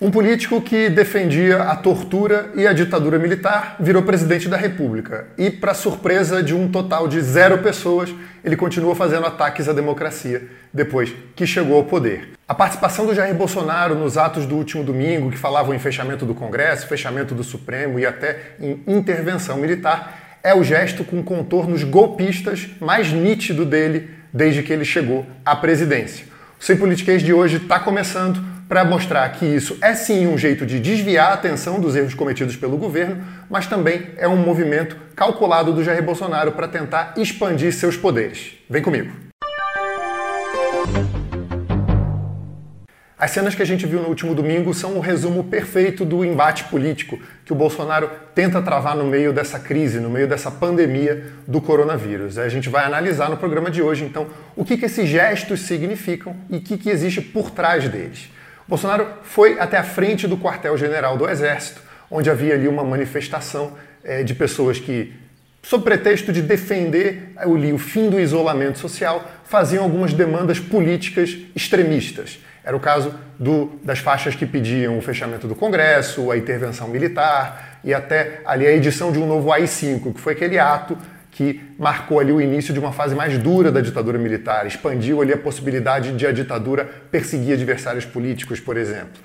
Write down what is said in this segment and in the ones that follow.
Um político que defendia a tortura e a ditadura militar virou presidente da República. E, para surpresa de um total de zero pessoas, ele continua fazendo ataques à democracia depois que chegou ao poder. A participação do Jair Bolsonaro nos atos do último domingo, que falavam em fechamento do Congresso, fechamento do Supremo e até em intervenção militar, é o gesto com contornos golpistas mais nítido dele desde que ele chegou à presidência. O Sem Politiquês de hoje está começando para mostrar que isso é sim um jeito de desviar a atenção dos erros cometidos pelo governo, mas também é um movimento calculado do Jair Bolsonaro para tentar expandir seus poderes. Vem comigo. As cenas que a gente viu no último domingo são o um resumo perfeito do embate político que o Bolsonaro tenta travar no meio dessa crise, no meio dessa pandemia do coronavírus. A gente vai analisar no programa de hoje, então, o que, que esses gestos significam e o que, que existe por trás deles. Bolsonaro foi até a frente do quartel-general do Exército, onde havia ali uma manifestação é, de pessoas que, sob pretexto de defender o, fim do isolamento social, faziam algumas demandas políticas extremistas. Era o caso do, das faixas que pediam o fechamento do Congresso, a intervenção militar e até ali a edição de um novo AI-5, que foi aquele ato que marcou ali o início de uma fase mais dura da ditadura militar, expandiu ali a possibilidade de a ditadura perseguir adversários políticos, por exemplo.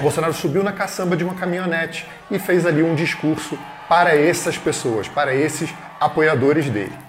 Bolsonaro subiu na caçamba de uma caminhonete e fez ali um discurso para essas pessoas, para esses apoiadores dele.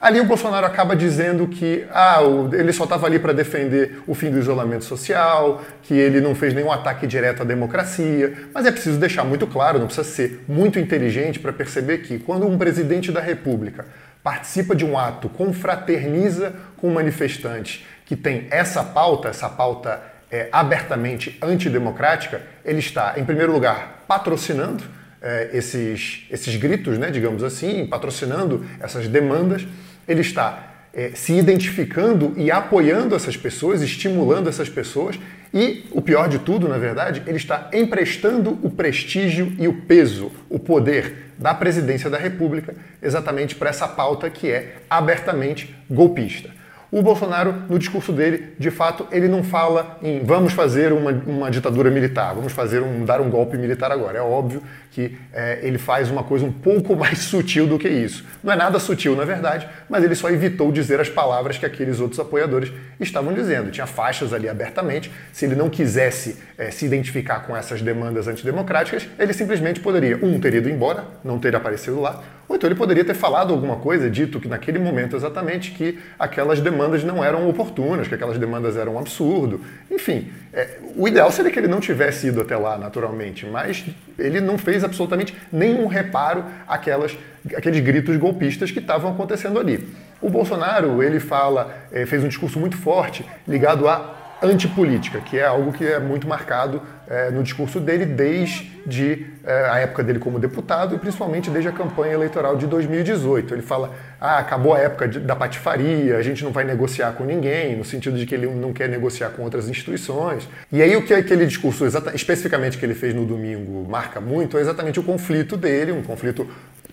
Ali o Bolsonaro acaba dizendo que ah, ele só estava ali para defender o fim do isolamento social, que ele não fez nenhum ataque direto à democracia. Mas é preciso deixar muito claro, não precisa ser muito inteligente para perceber que quando um presidente da República participa de um ato, confraterniza com manifestantes que tem essa pauta, essa pauta é, abertamente antidemocrática, ele está, em primeiro lugar, patrocinando é, esses, esses gritos, né, digamos assim, patrocinando essas demandas ele está é, se identificando e apoiando essas pessoas, estimulando essas pessoas e, o pior de tudo, na verdade, ele está emprestando o prestígio e o peso, o poder da presidência da República exatamente para essa pauta que é abertamente golpista. O Bolsonaro, no discurso dele, de fato, ele não fala em vamos fazer uma, uma ditadura militar, vamos fazer um, dar um golpe militar agora. É óbvio que é, ele faz uma coisa um pouco mais sutil do que isso. Não é nada sutil, na verdade, mas ele só evitou dizer as palavras que aqueles outros apoiadores estavam dizendo. Tinha faixas ali abertamente. Se ele não quisesse é, se identificar com essas demandas antidemocráticas, ele simplesmente poderia, um, ter ido embora, não ter aparecido lá, ou então ele poderia ter falado alguma coisa, dito que naquele momento exatamente que aquelas demandas não eram oportunas, que aquelas demandas eram um absurdo. Enfim, é, o ideal seria que ele não tivesse ido até lá naturalmente, mas ele não fez absolutamente nenhum reparo àquelas, àqueles gritos golpistas que estavam acontecendo ali. O Bolsonaro, ele fala, é, fez um discurso muito forte ligado a antipolítica, que é algo que é muito marcado é, no discurso dele desde é, a época dele como deputado e principalmente desde a campanha eleitoral de 2018. Ele fala: ah, acabou a época de, da patifaria, a gente não vai negociar com ninguém, no sentido de que ele não quer negociar com outras instituições. E aí o que aquele discurso, especificamente que ele fez no domingo, marca muito é exatamente o conflito dele, um conflito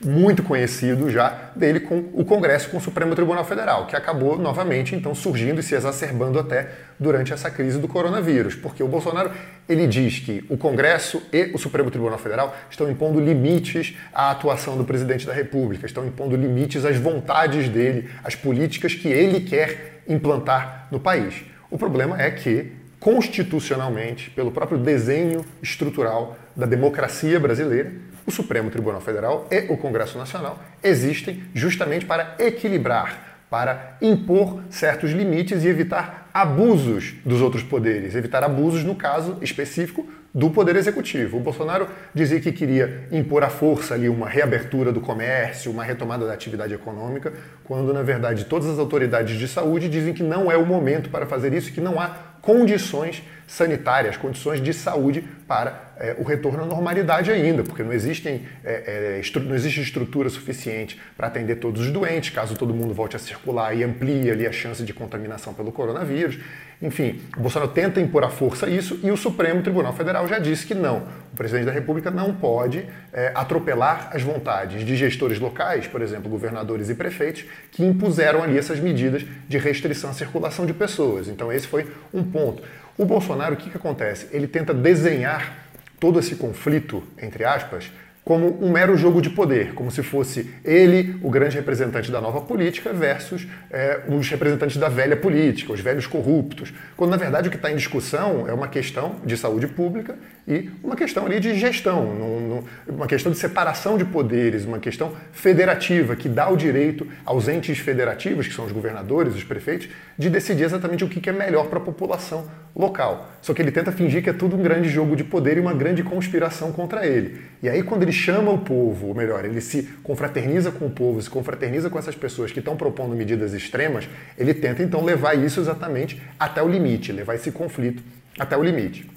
muito conhecido já dele com o Congresso, com o Supremo Tribunal Federal, que acabou novamente então surgindo e se exacerbando até durante essa crise do coronavírus, porque o Bolsonaro ele diz que o Congresso e o Supremo Tribunal Federal estão impondo limites à atuação do presidente da República, estão impondo limites às vontades dele, às políticas que ele quer implantar no país. O problema é que constitucionalmente, pelo próprio desenho estrutural da democracia brasileira, o Supremo Tribunal Federal e o Congresso Nacional existem justamente para equilibrar, para impor certos limites e evitar abusos dos outros poderes, evitar abusos, no caso específico, do Poder Executivo. O Bolsonaro dizia que queria impor à força ali uma reabertura do comércio, uma retomada da atividade econômica, quando na verdade todas as autoridades de saúde dizem que não é o momento para fazer isso, que não há condições sanitárias, condições de saúde para é, o retorno à normalidade ainda, porque não, existem, é, é, não existe estrutura suficiente para atender todos os doentes, caso todo mundo volte a circular e amplie ali a chance de contaminação pelo coronavírus. Enfim, o Bolsonaro tenta impor à força isso e o Supremo Tribunal Federal já disse que não. O presidente da República não pode atropelar as vontades de gestores locais, por exemplo, governadores e prefeitos, que impuseram ali essas medidas de restrição à circulação de pessoas. Então, esse foi um ponto. O Bolsonaro, o que, que acontece? Ele tenta desenhar todo esse conflito, entre aspas, como um mero jogo de poder, como se fosse ele o grande representante da nova política versus é, os representantes da velha política, os velhos corruptos. Quando na verdade o que está em discussão é uma questão de saúde pública e uma questão ali de gestão, uma questão de separação de poderes, uma questão federativa que dá o direito aos entes federativos, que são os governadores, os prefeitos, de decidir exatamente o que é melhor para a população local. Só que ele tenta fingir que é tudo um grande jogo de poder e uma grande conspiração contra ele. E aí quando ele chama o povo, ou melhor, ele se confraterniza com o povo, se confraterniza com essas pessoas que estão propondo medidas extremas, ele tenta então levar isso exatamente até o limite, levar esse conflito até o limite.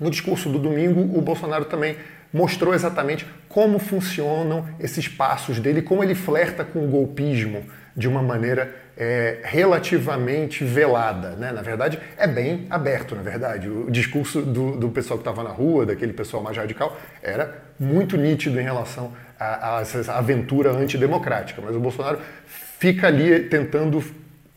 No discurso do domingo, o Bolsonaro também mostrou exatamente como funcionam esses passos dele, como ele flerta com o golpismo de uma maneira é, relativamente velada. Né? Na verdade, é bem aberto, na verdade. O discurso do, do pessoal que estava na rua, daquele pessoal mais radical, era muito nítido em relação a, a essa aventura antidemocrática. Mas o Bolsonaro fica ali tentando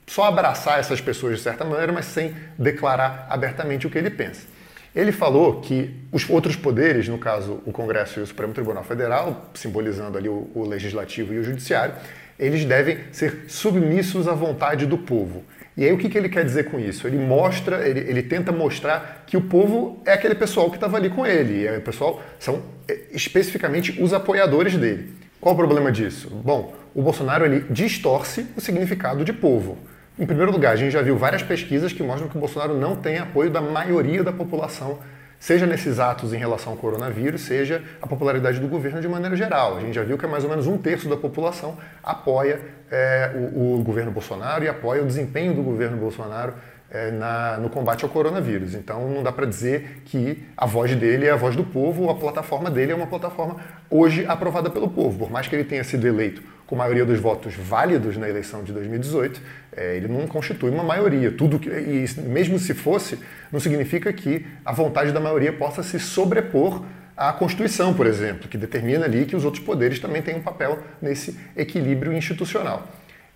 só abraçar essas pessoas de certa maneira, mas sem declarar abertamente o que ele pensa. Ele falou que os outros poderes, no caso o Congresso e o Supremo Tribunal Federal, simbolizando ali o, o Legislativo e o Judiciário, eles devem ser submissos à vontade do povo. E aí o que, que ele quer dizer com isso? Ele mostra, ele, ele tenta mostrar que o povo é aquele pessoal que estava ali com ele. E o pessoal são é, especificamente os apoiadores dele. Qual o problema disso? Bom, o Bolsonaro ele distorce o significado de povo. Em primeiro lugar, a gente já viu várias pesquisas que mostram que o Bolsonaro não tem apoio da maioria da população seja nesses atos em relação ao coronavírus, seja a popularidade do governo de maneira geral. A gente já viu que é mais ou menos um terço da população apoia é, o, o, governo Bolsonaro e apoia o desempenho do governo Bolsonaro é, na, no combate ao coronavírus. Então não dá para dizer que a voz dele é a voz do povo, a plataforma dele é uma plataforma hoje aprovada pelo povo. Por mais que ele tenha sido eleito com a maioria dos votos válidos na eleição de 2018, é, ele não constitui uma maioria. Tudo que, e mesmo se fosse, não significa que a vontade da maioria possa se sobrepor à Constituição, por exemplo, que determina ali que os outros poderes também têm um papel nesse equilíbrio institucional.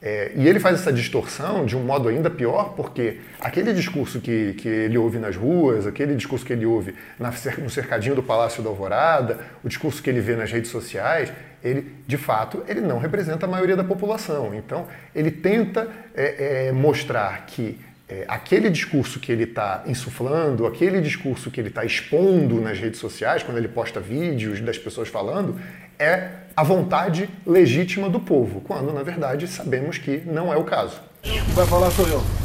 É, e ele faz essa distorção de um modo ainda pior, porque aquele discurso que, que ele ouve nas ruas, aquele discurso que ele ouve na, no cercadinho do Palácio da Alvorada, o discurso que ele vê nas redes sociais, ele, de fato, ele não representa a maioria da população. Então, ele tenta é, é, mostrar que é, aquele discurso que ele está insuflando, aquele discurso que ele está expondo nas redes sociais, quando ele posta vídeos das pessoas falando, é a vontade legítima do povo, quando na verdade sabemos que não é o caso. Vai falar sou eu.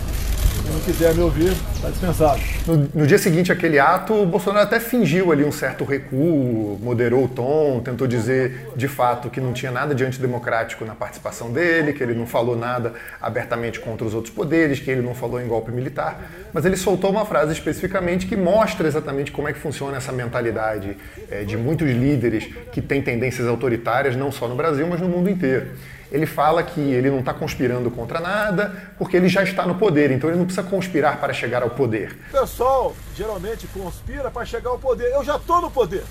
Se não quiser me ouvir, está dispensado. No, no, dia seguinte àquele ato, o Bolsonaro até fingiu ali um certo recuo, moderou o tom, tentou dizer de fato que não tinha nada de antidemocrático na participação dele, que ele não falou nada abertamente contra os outros poderes, que ele não falou em golpe militar, mas ele soltou uma frase especificamente que mostra exatamente como é que funciona essa mentalidade é, de muitos líderes que têm tendências autoritárias, não só no Brasil, mas no mundo inteiro ele fala que ele não está conspirando contra nada, porque ele já está no poder, então ele não precisa conspirar para chegar ao poder. O pessoal geralmente conspira para chegar ao poder. Eu já estou no poder.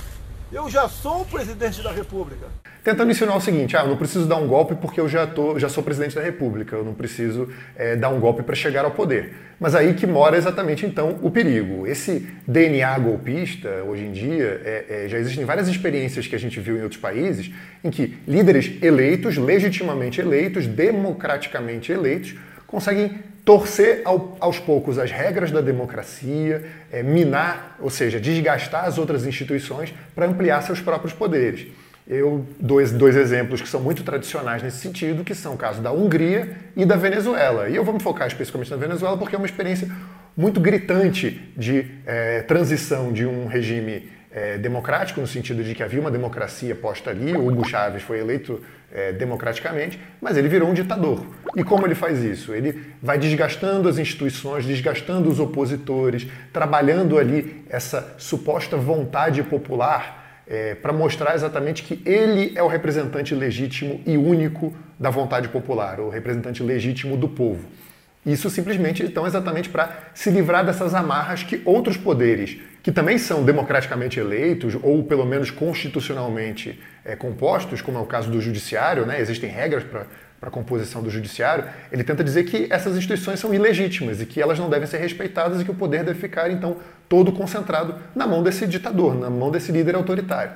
Eu já sou o presidente da República. Tentando insinuar o seguinte: ah, eu não preciso dar um golpe porque eu já, tô, já sou presidente da República, eu não preciso é, dar um golpe para chegar ao poder. Mas aí que mora exatamente então o perigo. Esse DNA golpista, hoje em dia, é, é, já existem várias experiências que a gente viu em outros países em que líderes eleitos, legitimamente eleitos, democraticamente eleitos, conseguem torcer ao, aos poucos as regras da democracia, é, minar, ou seja, desgastar as outras instituições para ampliar seus próprios poderes. Eu dou dois exemplos que são muito tradicionais nesse sentido, que são o caso da Hungria e da Venezuela. E eu vou me focar especificamente na Venezuela porque é uma experiência muito gritante de é, transição de um regime é, democrático, no sentido de que havia uma democracia posta ali, o Hugo Chávez foi eleito é, democraticamente, mas ele virou um ditador. E como ele faz isso? Ele vai desgastando as instituições, desgastando os opositores, trabalhando ali essa suposta vontade popular é, para mostrar exatamente que ele é o representante legítimo e único da vontade popular, o representante legítimo do povo. Isso simplesmente, então, exatamente para se livrar dessas amarras que outros poderes, que também são democraticamente eleitos ou pelo menos constitucionalmente é, compostos, como é o caso do judiciário, né? existem regras para a composição do judiciário, ele tenta dizer que essas instituições são ilegítimas e que elas não devem ser respeitadas e que o poder deve ficar, então, todo concentrado na mão desse ditador, na mão desse líder autoritário.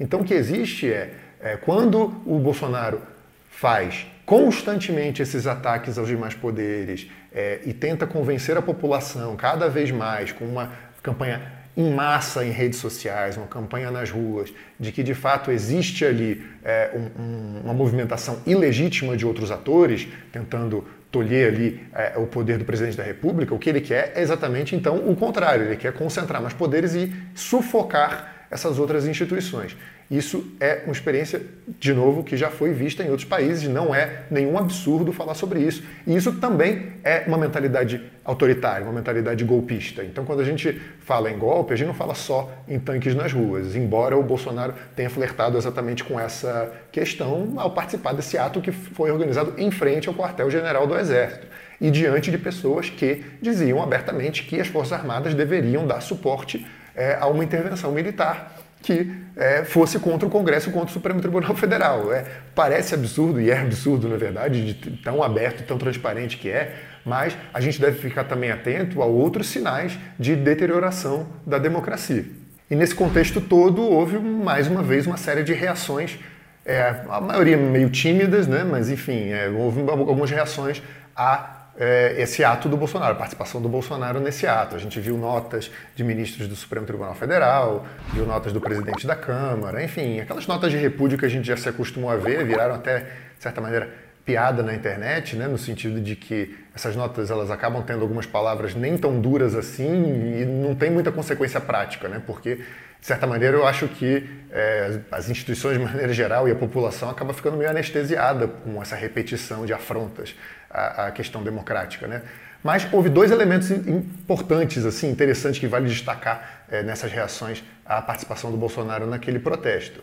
Então, o que existe é, é quando o Bolsonaro faz constantemente esses ataques aos demais poderes é, e tenta convencer a população cada vez mais com uma campanha em massa em redes sociais, uma campanha nas ruas, de que de fato existe ali é, um, um, uma movimentação ilegítima de outros atores tentando tolher ali é, o poder do presidente da República, o que ele quer é exatamente então o contrário, ele quer concentrar mais poderes e sufocar essas outras instituições. Isso é uma experiência, de novo, que já foi vista em outros países, não é nenhum absurdo falar sobre isso. E isso também é uma mentalidade autoritária, uma mentalidade golpista. Então, quando a gente fala em golpe, a gente não fala só em tanques nas ruas, embora o Bolsonaro tenha flertado exatamente com essa questão ao participar desse ato que foi organizado em frente ao quartel-general do Exército e diante de pessoas que diziam abertamente que as Forças Armadas deveriam dar suporte é, a uma intervenção militar que é, fosse contra o Congresso, contra o Supremo Tribunal Federal. É, parece absurdo, e é absurdo, na verdade, de tão aberto, tão transparente que é, mas a gente deve ficar também atento a outros sinais de deterioração da democracia. E nesse contexto todo, houve mais uma vez uma série de reações, é, a maioria meio tímidas, né, mas enfim, é, houve algumas reações a é, esse ato do Bolsonaro, a participação do Bolsonaro nesse ato. A gente viu notas de ministros do Supremo Tribunal Federal, viu notas do presidente da Câmara, enfim, aquelas notas de repúdio que a gente já se acostumou a ver, viraram até, de certa maneira, piada na internet, né, no sentido de que essas notas elas acabam tendo algumas palavras nem tão duras assim e não tem muita consequência prática, né, porque de certa maneira eu acho que é, as instituições de maneira geral e a população acaba ficando meio anestesiada com essa repetição de afrontas à, à questão democrática, né. Mas houve dois elementos importantes, assim, interessantes que vale destacar é, nessas reações à participação do Bolsonaro naquele protesto.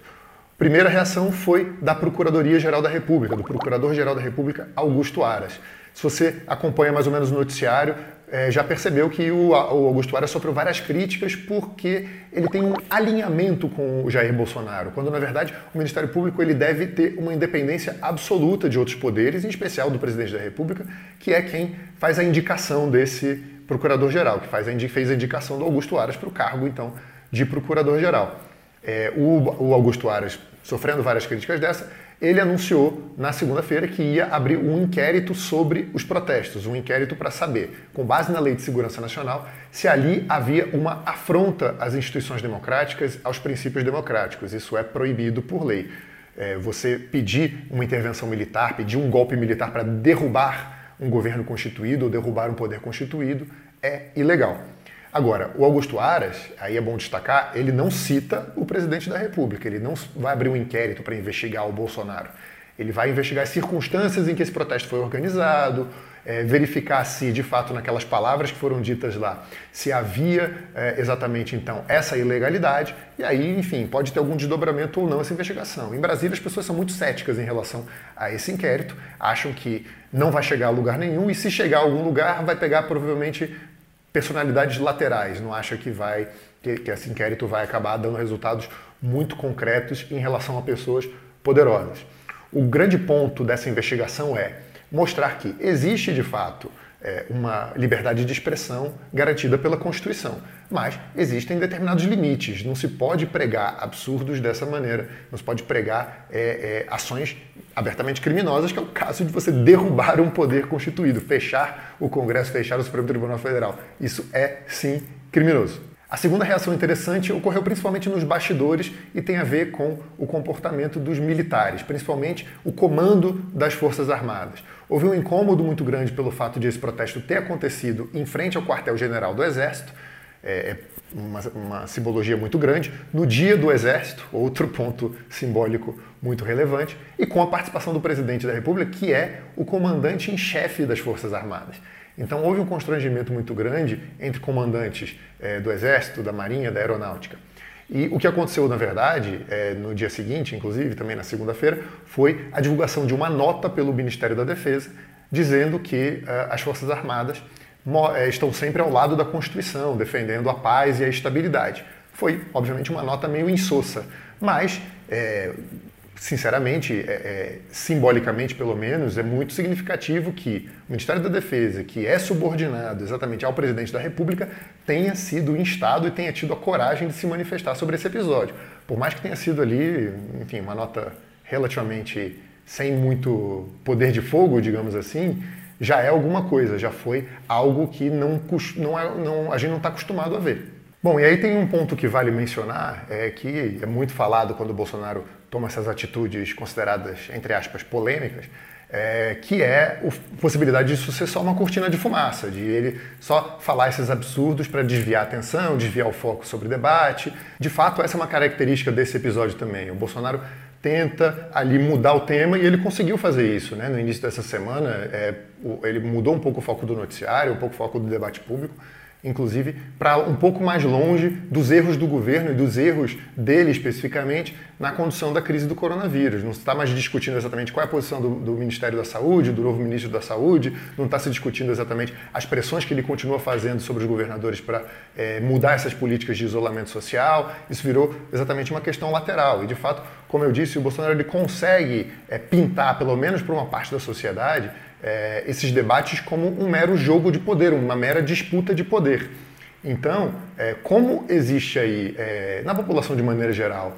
Primeira reação foi da Procuradoria-Geral da República, do Procurador-Geral da República, Augusto Aras. Se você acompanha mais ou menos o noticiário, é, já percebeu que o, o, Augusto Aras sofreu várias críticas porque ele tem um alinhamento com o Jair Bolsonaro, quando na verdade o Ministério Público ele deve ter uma independência absoluta de outros poderes, em especial do Presidente da República, que é quem faz a indicação desse Procurador-Geral, que faz a, fez a indicação do Augusto Aras para o cargo, então, de Procurador-Geral. É, o, o, Augusto Aras, sofrendo várias críticas dessa, ele anunciou na segunda-feira que ia abrir um inquérito sobre os protestos, um inquérito para saber, com base na Lei de Segurança Nacional, se ali havia uma afronta às instituições democráticas, aos princípios democráticos. Isso é proibido por lei. É, você pedir uma intervenção militar, pedir um golpe militar para derrubar um governo constituído ou derrubar um poder constituído é ilegal. Agora, o Augusto Aras, aí é bom destacar, ele não cita o presidente da República, ele não vai abrir um inquérito para investigar o Bolsonaro. Ele vai investigar as circunstâncias em que esse protesto foi organizado, é, verificar se, de fato, naquelas palavras que foram ditas lá, se havia é, exatamente então essa ilegalidade, e aí, enfim, pode ter algum desdobramento ou não essa investigação. Em Brasília, as pessoas são muito céticas em relação a esse inquérito, acham que não vai chegar a lugar nenhum, e se chegar a algum lugar, vai pegar provavelmente personalidades laterais, não acha que vai que, que esse inquérito vai acabar dando resultados muito concretos em relação a pessoas poderosas. O grande ponto dessa investigação é mostrar que existe de fato é, uma liberdade de expressão garantida pela Constituição, mas existem determinados limites. Não se pode pregar absurdos dessa maneira, não se pode pregar é, é, ações abertamente criminosas, que é o caso de você derrubar um poder constituído, fechar o Congresso, fechar o Supremo Tribunal Federal. Isso é, sim, criminoso. A segunda reação interessante ocorreu principalmente nos bastidores e tem a ver com o comportamento dos militares, principalmente o comando das Forças Armadas. Houve um incômodo muito grande pelo fato de esse protesto ter acontecido em frente ao quartel-general do Exército, é, é uma, uma, simbologia muito grande, no Dia do Exército, outro ponto simbólico muito relevante, e com a participação do presidente da República, que é o comandante em chefe das Forças Armadas. Então houve um constrangimento muito grande entre comandantes é, do Exército, da Marinha, da Aeronáutica. E o que aconteceu, na verdade, é, no dia seguinte, inclusive, também na segunda-feira, foi a divulgação de uma nota pelo Ministério da Defesa dizendo que uh, as Forças Armadas é, estão sempre ao lado da Constituição, defendendo a paz e a estabilidade. Foi, obviamente, uma nota meio insossa, mas, é, sinceramente, é, é, simbolicamente pelo menos, é muito significativo que o Ministério da Defesa, que é subordinado exatamente ao presidente da República, tenha sido instado e tenha tido a coragem de se manifestar sobre esse episódio. Por mais que tenha sido ali, enfim, uma nota relativamente sem muito poder de fogo, digamos assim, já é alguma coisa, já foi algo que não, não, é, não a gente não está acostumado a ver. Bom, e aí tem um ponto que vale mencionar, é que é muito falado quando o Bolsonaro toma essas atitudes consideradas, entre aspas, polêmicas, é, que é a possibilidade disso ser só uma cortina de fumaça, de ele só falar esses absurdos para desviar a atenção, desviar o foco sobre o debate. De fato, essa é uma característica desse episódio também. O Bolsonaro tenta ali mudar o tema e ele conseguiu fazer isso. Né? No início dessa semana, é, ele mudou um pouco o foco do noticiário, um pouco o foco do debate público inclusive, para um pouco mais longe dos erros do governo e dos erros dele especificamente na condução da crise do coronavírus. Não está mais discutindo exatamente qual é a posição do, do Ministério da Saúde, do novo ministro da Saúde, não está se discutindo exatamente as pressões que ele continua fazendo sobre os governadores para é, mudar essas políticas de isolamento social. Isso virou exatamente uma questão lateral. E, de fato, como eu disse, o Bolsonaro ele consegue é, pintar, pelo menos para uma parte da sociedade, é, esses debates como um mero jogo de poder, uma mera disputa de poder. Então, é, como existe aí, é, na população de maneira geral,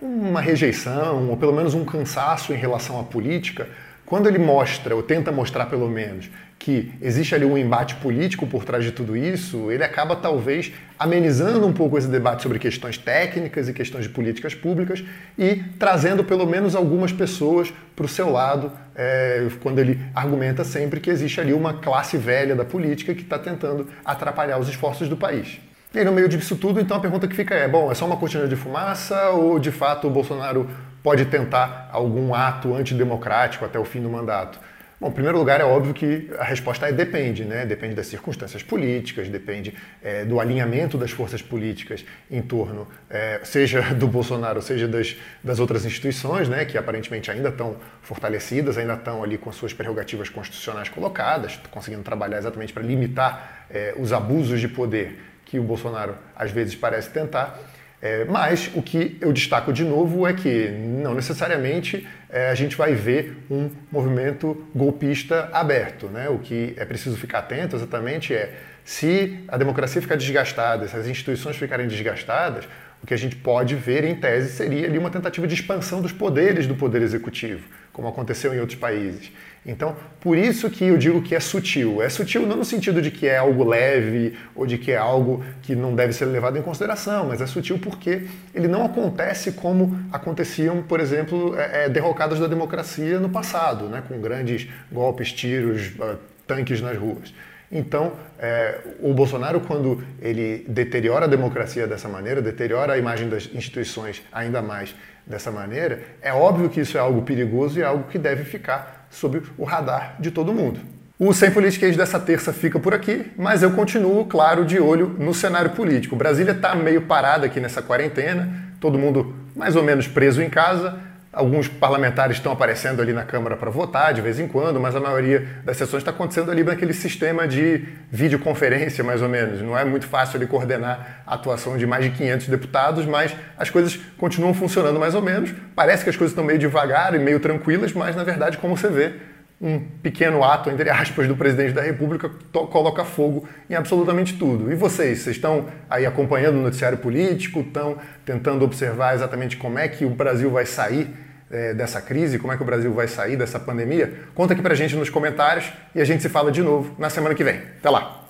uma rejeição, ou pelo menos um cansaço em relação à política, quando ele mostra, ou tenta mostrar pelo menos, que existe ali um embate político por trás de tudo isso, ele acaba talvez amenizando um pouco esse debate sobre questões técnicas e questões de políticas públicas e trazendo pelo menos algumas pessoas para o seu lado, é, quando ele argumenta sempre que existe ali uma classe velha da política que está tentando atrapalhar os esforços do país. E aí, no meio disso tudo, então a pergunta que fica é: bom, é só uma cortina de fumaça ou de fato o Bolsonaro pode tentar algum ato antidemocrático até o fim do mandato? Bom, em primeiro lugar, é óbvio que a resposta é depende, né? Depende das circunstâncias políticas, depende é, do alinhamento das forças políticas em torno, é, seja do Bolsonaro, seja das, das outras instituições, né? Que aparentemente ainda estão fortalecidas, ainda estão ali com suas prerrogativas constitucionais colocadas, conseguindo trabalhar exatamente para limitar é, os abusos de poder que o Bolsonaro às vezes parece tentar. É, mas o que eu destaco de novo é que não necessariamente é, a gente vai ver um movimento golpista aberto. Né? O que é preciso ficar atento exatamente é se a democracia ficar desgastada, se as instituições ficarem desgastadas, o que a gente pode ver, em tese, seria ali uma tentativa de expansão dos poderes do poder executivo, como aconteceu em outros países. Então, por isso que eu digo que é sutil. É sutil não no sentido de que é algo leve ou de que é algo que não deve ser levado em consideração, mas é sutil porque ele não acontece como aconteciam, por exemplo, é, é derrocadas da democracia no passado, né, com grandes golpes, tiros, uh, tanques nas ruas. Então, é, o Bolsonaro, quando ele deteriora a democracia dessa maneira, deteriora a imagem das instituições ainda mais dessa maneira, é óbvio que isso é algo perigoso e é algo que deve ficar sob o radar de todo mundo. O Sem Politiquês dessa terça fica por aqui, mas eu continuo, claro, de olho no cenário político. Brasília está meio parada aqui nessa quarentena, todo mundo mais ou menos preso em casa. Alguns parlamentares estão aparecendo ali na Câmara para votar de vez em quando, mas a maioria das sessões está acontecendo ali naquele sistema de videoconferência, mais ou menos. Não é muito fácil ali coordenar a atuação de mais de 500 deputados, mas as coisas continuam funcionando mais ou menos. Parece que as coisas estão meio devagar e meio tranquilas, mas na verdade, como você vê, um pequeno ato, entre aspas, do presidente da República coloca fogo em absolutamente tudo. E vocês? Vocês estão aí acompanhando o noticiário político, estão tentando observar exatamente como é que o Brasil vai sair é, dessa crise, como é que o Brasil vai sair dessa pandemia? Conta aqui pra gente nos comentários e a gente se fala de novo na semana que vem. Até lá!